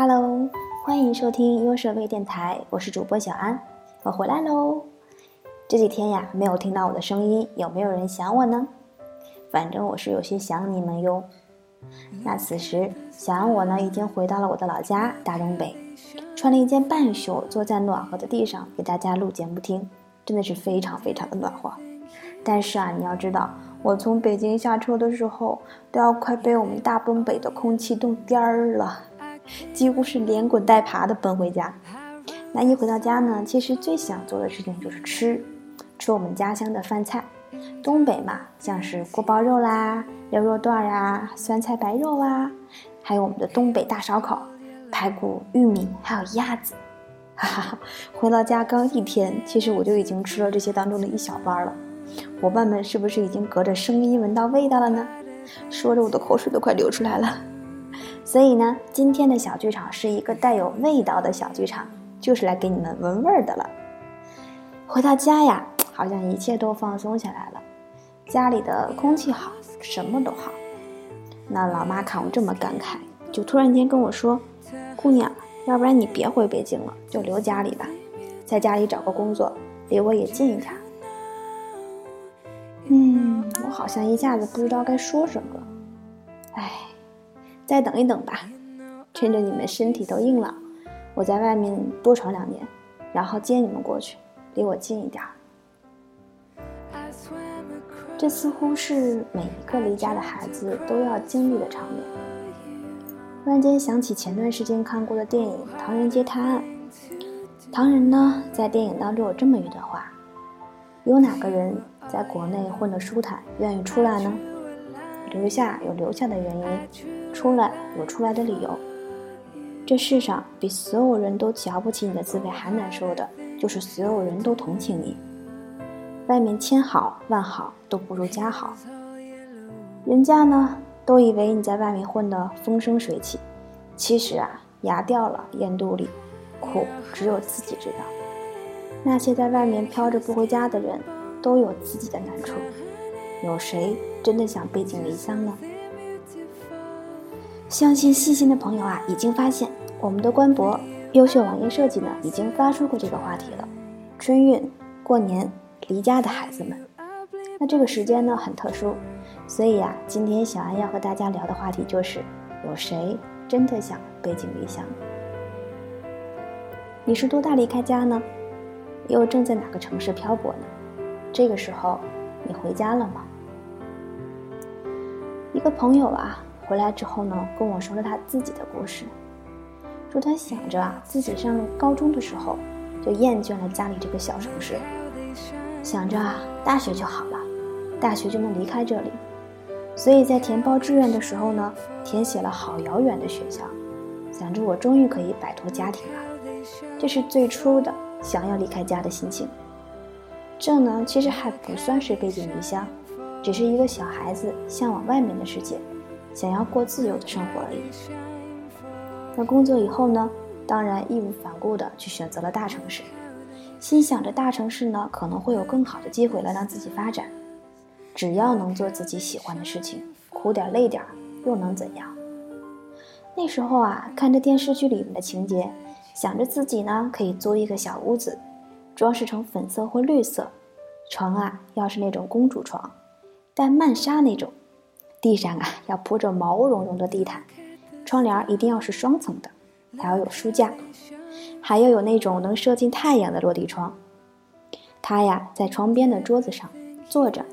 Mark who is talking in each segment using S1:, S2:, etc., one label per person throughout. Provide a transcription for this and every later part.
S1: Hello，欢迎收听优设微电台，我是主播小安，我回来喽。这几天呀，没有听到我的声音，有没有人想我呢？反正我是有些想你们哟。那此时，小安我呢，已经回到了我的老家大东北，穿了一件半袖，坐在暖和的地上给大家录节目听，真的是非常非常的暖和。但是啊，你要知道，我从北京下车的时候，都要快被我们大东北的空气冻颠儿了。几乎是连滚带爬的奔回家。那一回到家呢，其实最想做的事情就是吃，吃我们家乡的饭菜。东北嘛，像是锅包肉啦、牛肉段啊、酸菜白肉啊，还有我们的东北大烧烤、排骨、玉米，还有鸭子。哈哈，回到家刚一天，其实我就已经吃了这些当中的一小半了。伙伴们是不是已经隔着声音闻到味道了呢？说着我的口水都快流出来了。所以呢，今天的小剧场是一个带有味道的小剧场，就是来给你们闻味儿的了。回到家呀，好像一切都放松下来了，家里的空气好，什么都好。那老妈看我这么感慨，就突然间跟我说：“姑娘，要不然你别回北京了，就留家里吧，在家里找个工作，离我也近一点。”嗯，我好像一下子不知道该说什么了，唉。再等一等吧，趁着你们身体都硬朗，我在外面多闯两年，然后接你们过去，离我近一点。这似乎是每一个离家的孩子都要经历的场面。突然间想起前段时间看过的电影《唐人街探案》，唐人呢在电影当中有这么一段话：有哪个人在国内混得舒坦，愿意出来呢？留下有留下的原因。出来有出来的理由。这世上比所有人都瞧不起你的滋味还难受的，就是所有人都同情你。外面千好万好都不如家好。人家呢都以为你在外面混得风生水起，其实啊牙掉了咽肚里，苦只有自己知道。那些在外面飘着不回家的人，都有自己的难处。有谁真的想背井离乡呢？相信细心的朋友啊，已经发现我们的官博优秀网页设计呢，已经发出过这个话题了。春运、过年、离家的孩子们，那这个时间呢很特殊，所以啊，今天小安要和大家聊的话题就是：有谁真的想背井离乡？你是多大离开家呢？又正在哪个城市漂泊呢？这个时候，你回家了吗？一个朋友啊。回来之后呢，跟我说了他自己的故事，说他想着啊，自己上高中的时候就厌倦了家里这个小城市，想着啊，大学就好了，大学就能离开这里，所以在填报志愿的时候呢，填写了好遥远的学校，想着我终于可以摆脱家庭了，这是最初的想要离开家的心情。这呢，其实还不算是背井离乡，只是一个小孩子向往外面的世界。想要过自由的生活而已。那工作以后呢？当然义无反顾的去选择了大城市，心想着大城市呢可能会有更好的机会来让自己发展。只要能做自己喜欢的事情，苦点累点又能怎样？那时候啊，看着电视剧里面的情节，想着自己呢可以租一个小屋子，装饰成粉色或绿色，床啊要是那种公主床，带曼纱那种。地上啊要铺着毛茸茸的地毯，窗帘一定要是双层的，还要有书架，还要有那种能射进太阳的落地窗。他呀在窗边的桌子上坐着，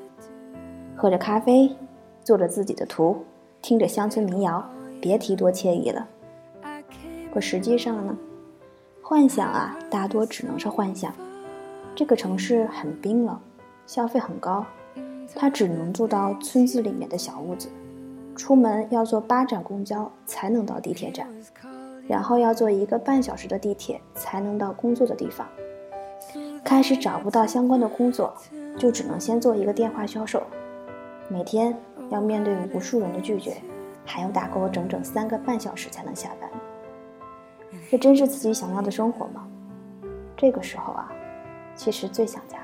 S1: 喝着咖啡，做着自己的图，听着乡村民谣，别提多惬意了。可实际上呢，幻想啊大多只能是幻想。这个城市很冰冷，消费很高。他只能住到村子里面的小屋子，出门要坐八站公交才能到地铁站，然后要坐一个半小时的地铁才能到工作的地方。开始找不到相关的工作，就只能先做一个电话销售，每天要面对无数人的拒绝，还要打够整整三个半小时才能下班。这真是自己想要的生活吗？这个时候啊，其实最想家。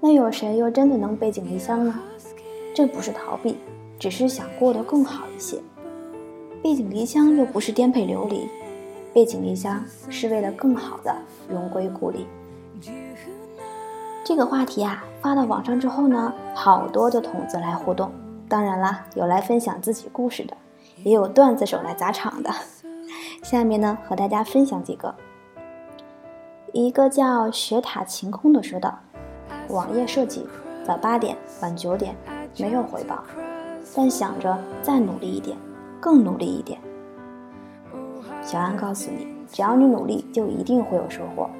S1: 那有谁又真的能背井离乡呢？这不是逃避，只是想过得更好一些。背井离乡又不是颠沛流离，背井离乡是为了更好的荣归故里。这个话题啊，发到网上之后呢，好多的筒子来互动。当然了，有来分享自己故事的，也有段子手来砸场的。下面呢，和大家分享几个。一个叫雪塔晴空的说道：“网页设计，早八点，晚九点，没有回报，但想着再努力一点，更努力一点。”小安告诉你，只要你努力，就一定会有收获，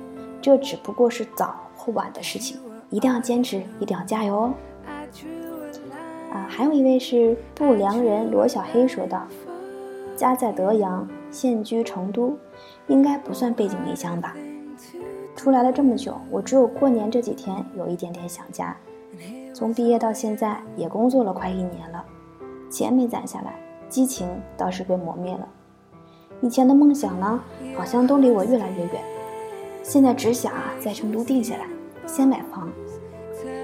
S1: 这只不过是早或晚的事情，一定要坚持，一定要加油哦。啊，还有一位是不良人罗小黑说道：“家在德阳，现居成都，应该不算背井离乡吧？出来了这么久，我只有过年这几天有一点点想家。从毕业到现在，也工作了快一年了，钱没攒下来，激情倒是被磨灭了。以前的梦想呢，好像都离我越来越远。现在只想啊，在成都定下来，先买房。”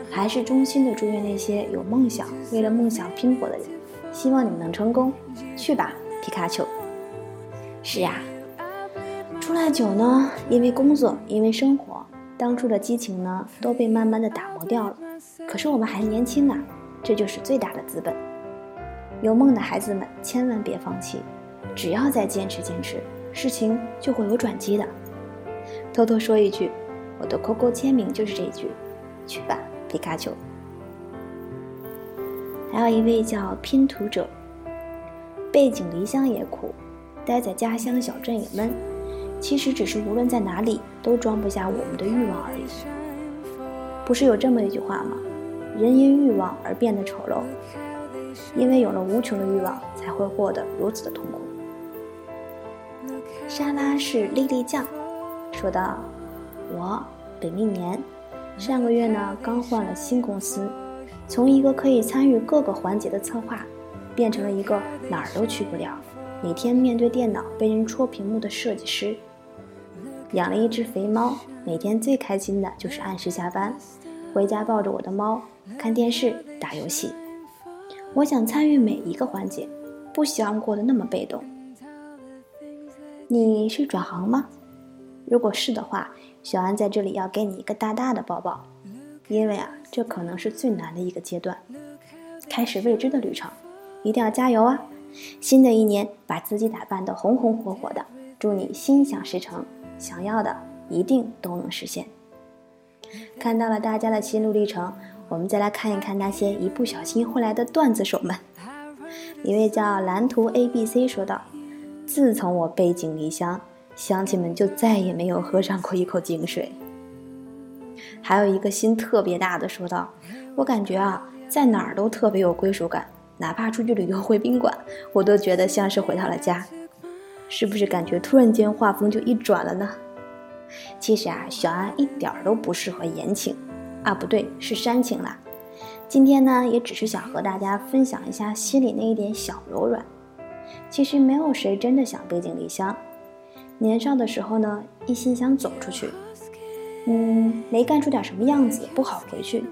S1: 还是衷心的祝愿那些有梦想、为了梦想拼搏的人，希望你们能成功。去吧，皮卡丘。是呀，出来久呢，因为工作，因为生活，当初的激情呢都被慢慢的打磨掉了。可是我们还年轻啊，这就是最大的资本。有梦的孩子们千万别放弃，只要再坚持坚持，事情就会有转机的。偷偷说一句，我的 QQ 签名就是这一句，去吧。皮卡丘，还有一位叫拼图者。背井离乡也苦，待在家乡小镇也闷。其实只是无论在哪里都装不下我们的欲望而已。不是有这么一句话吗？人因欲望而变得丑陋，因为有了无穷的欲望，才会获得如此的痛苦。沙拉是粒粒酱，说道：“我本命年。”上个月呢，刚换了新公司，从一个可以参与各个环节的策划，变成了一个哪儿都去不了，每天面对电脑被人戳屏幕的设计师。养了一只肥猫，每天最开心的就是按时下班，回家抱着我的猫，看电视、打游戏。我想参与每一个环节，不希望过得那么被动。你是转行吗？如果是的话。小安在这里要给你一个大大的抱抱，因为啊，这可能是最难的一个阶段，开始未知的旅程，一定要加油啊！新的一年，把自己打扮得红红火火的，祝你心想事成，想要的一定都能实现。看到了大家的心路历程，我们再来看一看那些一不小心会来的段子手们。一位叫蓝图 A B C 说道：“自从我背井离乡。”乡亲们就再也没有喝上过一口井水。还有一个心特别大的说道：“我感觉啊，在哪儿都特别有归属感，哪怕出去旅游回宾馆，我都觉得像是回到了家。是不是感觉突然间画风就一转了呢？”其实啊，小安一点都不适合言情，啊不对，是煽情啦。今天呢，也只是想和大家分享一下心里那一点小柔软。其实没有谁真的想背井离乡。年少的时候呢，一心想走出去，嗯，没干出点什么样子不好回去。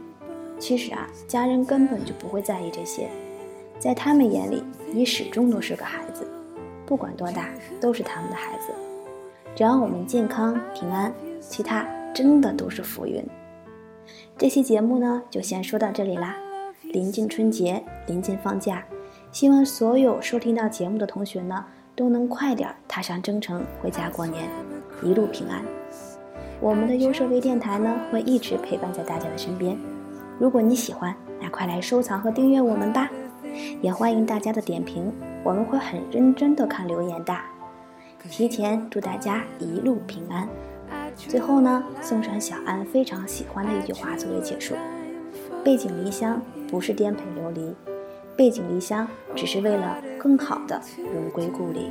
S1: 其实啊，家人根本就不会在意这些，在他们眼里，你始终都是个孩子，不管多大都是他们的孩子。只要我们健康平安，其他真的都是浮云。这期节目呢，就先说到这里啦。临近春节，临近放假，希望所有收听到节目的同学呢。都能快点踏上征程，回家过年，一路平安。我们的优设微电台呢，会一直陪伴在大家的身边。如果你喜欢，那快来收藏和订阅我们吧。也欢迎大家的点评，我们会很认真的看留言的。提前祝大家一路平安。最后呢，送上小安非常喜欢的一句话作为结束：背井离乡不是颠沛流离。背井离乡，只是为了更好的荣归故里。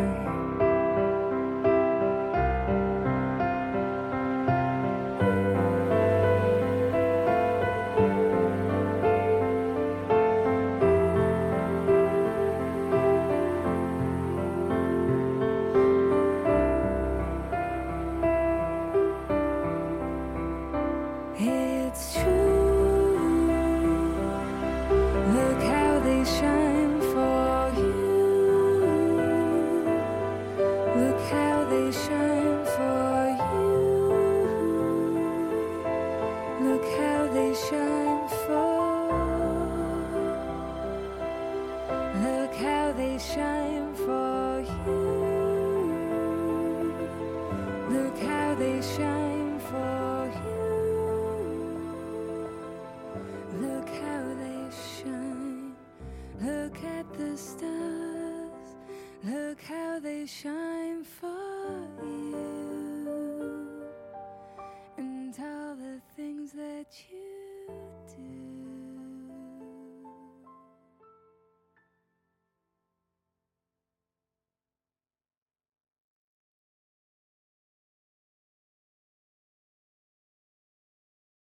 S2: Shine